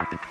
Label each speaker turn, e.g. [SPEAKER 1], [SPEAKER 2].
[SPEAKER 1] active.